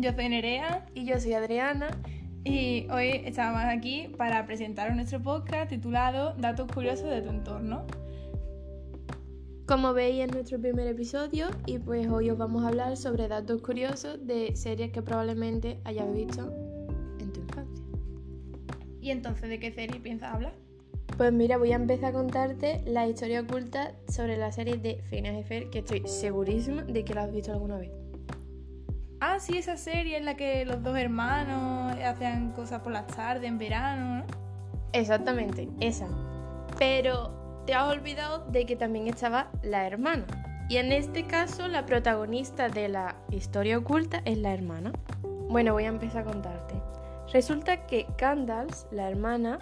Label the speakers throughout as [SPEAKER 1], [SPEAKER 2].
[SPEAKER 1] yo soy Nerea
[SPEAKER 2] y yo soy Adriana
[SPEAKER 1] y hoy estamos aquí para presentar nuestro podcast titulado Datos curiosos de tu entorno.
[SPEAKER 2] Como veis en nuestro primer episodio y pues hoy os vamos a hablar sobre datos curiosos de series que probablemente hayas visto en tu infancia.
[SPEAKER 1] ¿Y entonces de qué serie piensas hablar?
[SPEAKER 2] Pues mira, voy a empezar a contarte la historia oculta sobre la serie de Phineas y Fer, que estoy segurísima de que la has visto alguna vez.
[SPEAKER 1] Ah, sí, esa serie en la que los dos hermanos hacían cosas por las tardes en verano, ¿no?
[SPEAKER 2] Exactamente, esa. Pero te has olvidado de que también estaba la hermana. Y en este caso, la protagonista de la historia oculta es la hermana. Bueno, voy a empezar a contarte. Resulta que Candles, la hermana,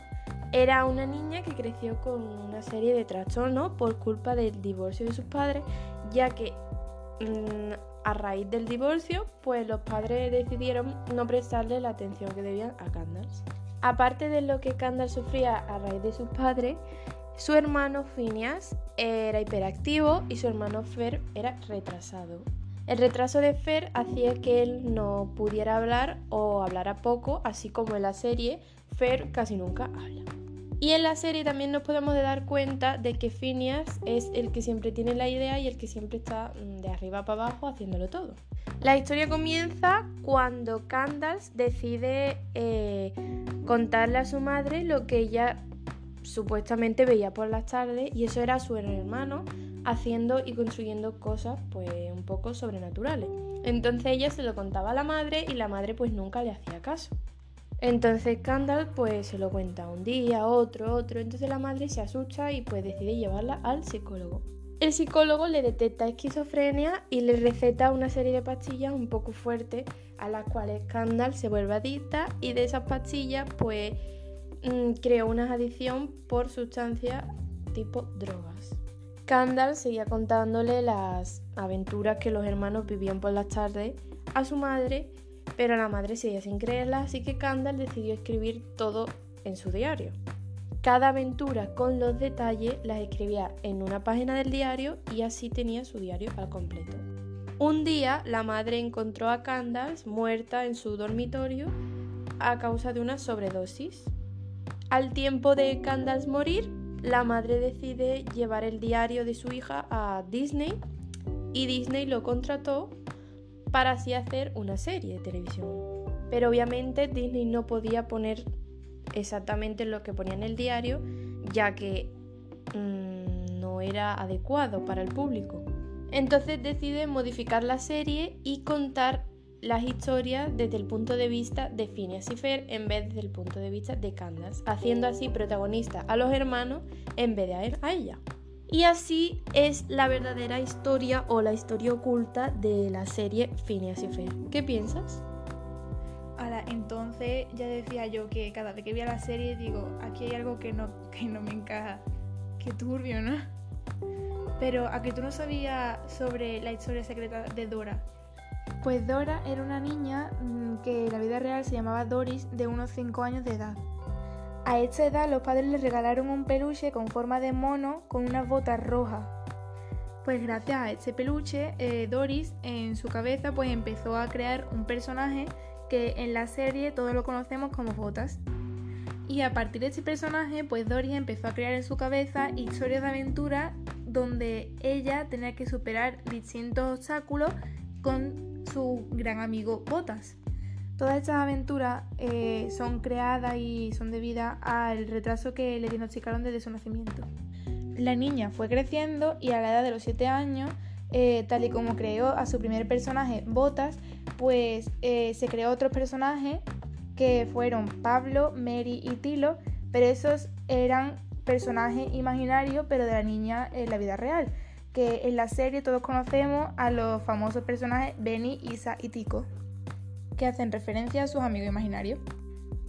[SPEAKER 2] era una niña que creció con una serie de trastornos por culpa del divorcio de sus padres, ya que mm, a raíz del divorcio, pues los padres decidieron no prestarle la atención que debían a Candace. Aparte de lo que Candace sufría a raíz de sus padres, su hermano Phineas era hiperactivo y su hermano Fer era retrasado. El retraso de Fer hacía que él no pudiera hablar o hablara poco, así como en la serie Fer casi nunca habla. Y en la serie también nos podemos dar cuenta de que Phineas es el que siempre tiene la idea y el que siempre está mm, de arriba para abajo haciéndolo todo. La historia comienza cuando Candace decide eh, contarle a su madre lo que ella supuestamente veía por las tardes y eso era su hermano haciendo y construyendo cosas pues un poco sobrenaturales. Entonces ella se lo contaba a la madre y la madre pues nunca le hacía caso. Entonces Candal pues se lo cuenta un día, otro, otro, entonces la madre se asusta y pues decide llevarla al psicólogo. El psicólogo le detecta esquizofrenia y le receta una serie de pastillas un poco fuertes a las cuales Candal se vuelve adicta y de esas pastillas pues mm, creó una adicción por sustancias tipo drogas. Candal seguía contándole las aventuras que los hermanos vivían por las tardes a su madre pero la madre seguía sin creerla, así que Candal decidió escribir todo en su diario. Cada aventura con los detalles las escribía en una página del diario y así tenía su diario al completo. Un día la madre encontró a Candace muerta en su dormitorio a causa de una sobredosis. Al tiempo de Candace morir, la madre decide llevar el diario de su hija a Disney y Disney lo contrató para así hacer una serie de televisión. Pero obviamente Disney no podía poner exactamente lo que ponía en el diario, ya que mm, no era adecuado para el público. Entonces decide modificar la serie y contar las historias desde el punto de vista de Phineas y Fer en vez del punto de vista de Candace, haciendo así protagonista a los hermanos en vez de a ella. Y así es la verdadera historia o la historia oculta de la serie Phineas y Fer. ¿Qué piensas?
[SPEAKER 1] Ahora, entonces ya decía yo que cada vez que veía la serie digo, aquí hay algo que no, que no me encaja. Qué turbio, ¿no? Pero a que tú no sabías sobre la historia secreta de Dora. Pues Dora era una niña mm, que en la vida real se llamaba Doris de unos 5 años de edad. A esta edad los padres le regalaron un peluche con forma de mono con unas botas rojas. Pues gracias a este peluche, eh, Doris en su cabeza pues empezó a crear un personaje que en la serie todos lo conocemos como Botas. Y a partir de este personaje, pues Doris empezó a crear en su cabeza historias de aventura donde ella tenía que superar distintos obstáculos con su gran amigo Botas. Todas estas aventuras eh, son creadas y son debidas al retraso que le diagnosticaron desde su nacimiento. La niña fue creciendo y a la edad de los 7 años, eh, tal y como creó a su primer personaje, Botas, pues eh, se creó otros personajes que fueron Pablo, Mary y Tilo, pero esos eran personajes imaginarios, pero de la niña en la vida real. Que en la serie todos conocemos a los famosos personajes Benny, Isa y Tico que hacen referencia a sus amigos imaginarios.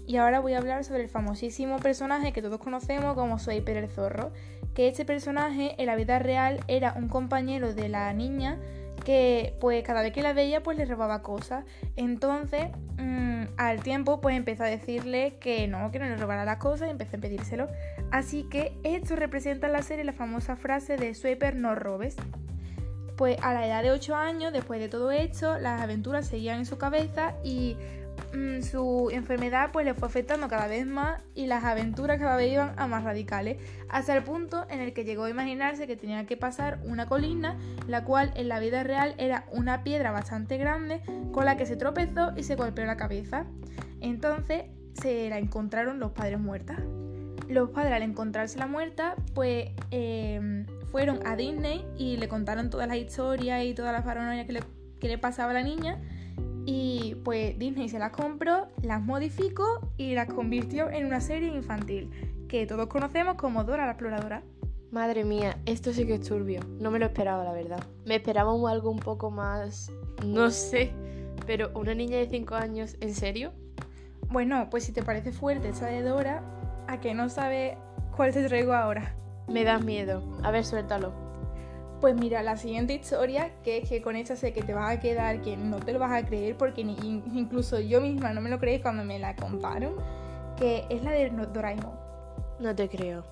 [SPEAKER 1] Y ahora voy a hablar sobre el famosísimo personaje que todos conocemos como Swiper el zorro, que este personaje en la vida real era un compañero de la niña que pues cada vez que la veía pues le robaba cosas. Entonces mm, al tiempo pues empezó a decirle que no, que no le robara las cosas y empezó a pedírselo. Así que esto representa en la serie la famosa frase de Swiper no robes. Pues a la edad de 8 años, después de todo esto, las aventuras seguían en su cabeza y mm, su enfermedad pues le fue afectando cada vez más y las aventuras cada vez iban a más radicales, hasta el punto en el que llegó a imaginarse que tenía que pasar una colina, la cual en la vida real era una piedra bastante grande con la que se tropezó y se golpeó la cabeza. Entonces se la encontraron los padres muertas. Los padres al encontrarse la muerta, pues em, fueron a Disney y le contaron todas las historias y todas las paranoias que le, que le pasaba a la niña. Y pues Disney se las compró, las modificó y las convirtió en una serie infantil que todos conocemos como Dora la Exploradora.
[SPEAKER 2] Madre mía, esto sí que es turbio. No me lo esperaba, la verdad. Me esperaba algo un poco más... No sé. Pero una niña de 5 años, ¿en serio?
[SPEAKER 1] Bueno, pues si te parece fuerte esa de Dora, ¿a que no sabes cuál te traigo ahora?
[SPEAKER 2] Me da miedo. A ver, suéltalo.
[SPEAKER 1] Pues mira, la siguiente historia, que es que con esta sé que te vas a quedar, que no te lo vas a creer, porque ni, incluso yo misma no me lo creí cuando me la contaron, que es la de Doraemon.
[SPEAKER 2] No te creo.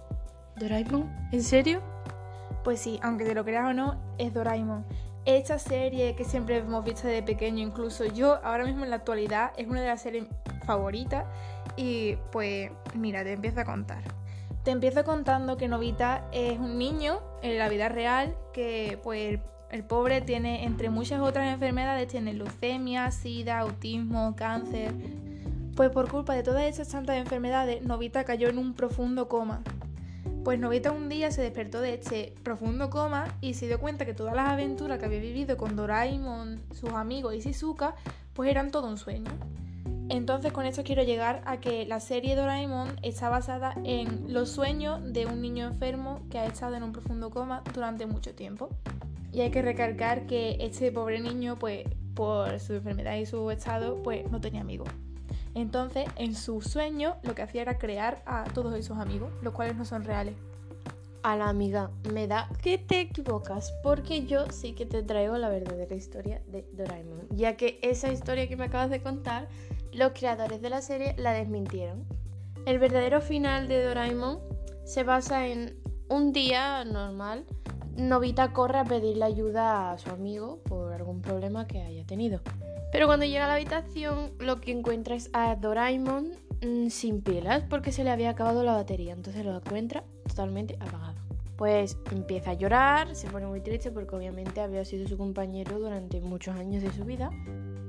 [SPEAKER 2] ¿Doraemon? ¿En serio?
[SPEAKER 1] Pues sí, aunque te lo creas o no, es Doraemon. Esta serie que siempre hemos visto de pequeño, incluso yo ahora mismo en la actualidad, es una de las series favoritas. Y pues mira, te empiezo a contar. Te empiezo contando que Novita es un niño en la vida real que pues el, pobre tiene entre muchas otras enfermedades, tiene leucemia, sida, autismo, cáncer. Pues por culpa de todas esas tantas enfermedades, Novita cayó en un profundo coma. Pues Novita un día se despertó de este profundo coma y se dio cuenta que todas las aventuras que había vivido con Doraemon, sus amigos y Shizuka, pues eran todo un sueño. Entonces con esto quiero llegar a que la serie Doraemon está basada en los sueños de un niño enfermo que ha estado en un profundo coma durante mucho tiempo. Y hay que recalcar que este pobre niño, pues por su enfermedad y su estado, pues no tenía amigos. Entonces, en su sueño lo que hacía era crear a todos esos amigos, los cuales no son reales.
[SPEAKER 2] A la amiga, me da que te equivocas, porque yo sí que te traigo la verdadera historia de Doraemon, ya que esa historia que me acabas de contar los creadores de la serie la desmintieron. El verdadero final de Doraemon se basa en un día normal. Novita corre a pedirle ayuda a su amigo por algún problema que haya tenido. Pero cuando llega a la habitación lo que encuentra es a Doraemon mm, sin pilas porque se le había acabado la batería. Entonces lo encuentra totalmente apagado. Pues empieza a llorar, se pone muy triste porque obviamente había sido su compañero durante muchos años de su vida.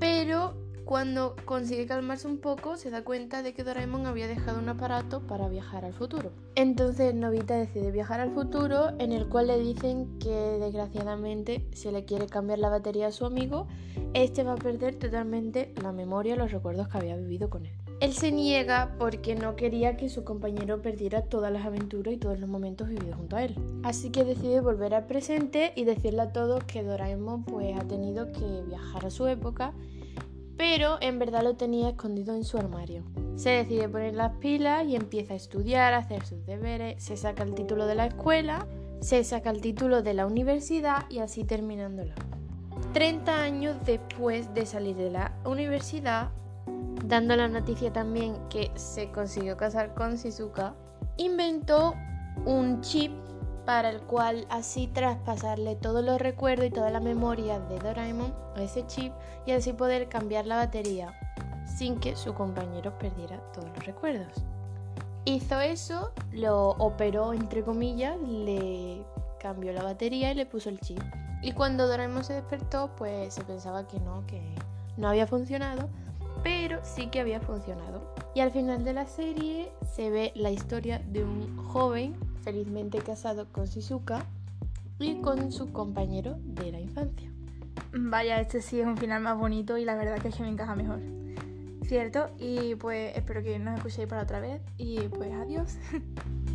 [SPEAKER 2] Pero cuando consigue calmarse un poco, se da cuenta de que Doraemon había dejado un aparato para viajar al futuro. Entonces Novita decide viajar al futuro, en el cual le dicen que desgraciadamente si le quiere cambiar la batería a su amigo, este va a perder totalmente la memoria, los recuerdos que había vivido con él. Él se niega porque no quería que su compañero perdiera todas las aventuras y todos los momentos vividos junto a él. Así que decide volver al presente y decirle a todos que Doraemon pues ha tenido que viajar a su época pero en verdad lo tenía escondido en su armario. Se decide poner las pilas y empieza a estudiar, a hacer sus deberes, se saca el título de la escuela, se saca el título de la universidad y así terminándola. 30 años después de salir de la universidad, dando la noticia también que se consiguió casar con Shizuka, inventó un chip para el cual así traspasarle todos los recuerdos y toda la memoria de Doraemon a ese chip y así poder cambiar la batería sin que su compañero perdiera todos los recuerdos. Hizo eso, lo operó entre comillas, le cambió la batería y le puso el chip. Y cuando Doraemon se despertó, pues se pensaba que no, que no había funcionado, pero sí que había funcionado. Y al final de la serie se ve la historia de un joven felizmente casado con Shizuka y con su compañero de la infancia.
[SPEAKER 1] Vaya, este sí es un final más bonito y la verdad que es que me encaja mejor. ¿Cierto? Y pues espero que nos escuchéis para otra vez y pues adiós.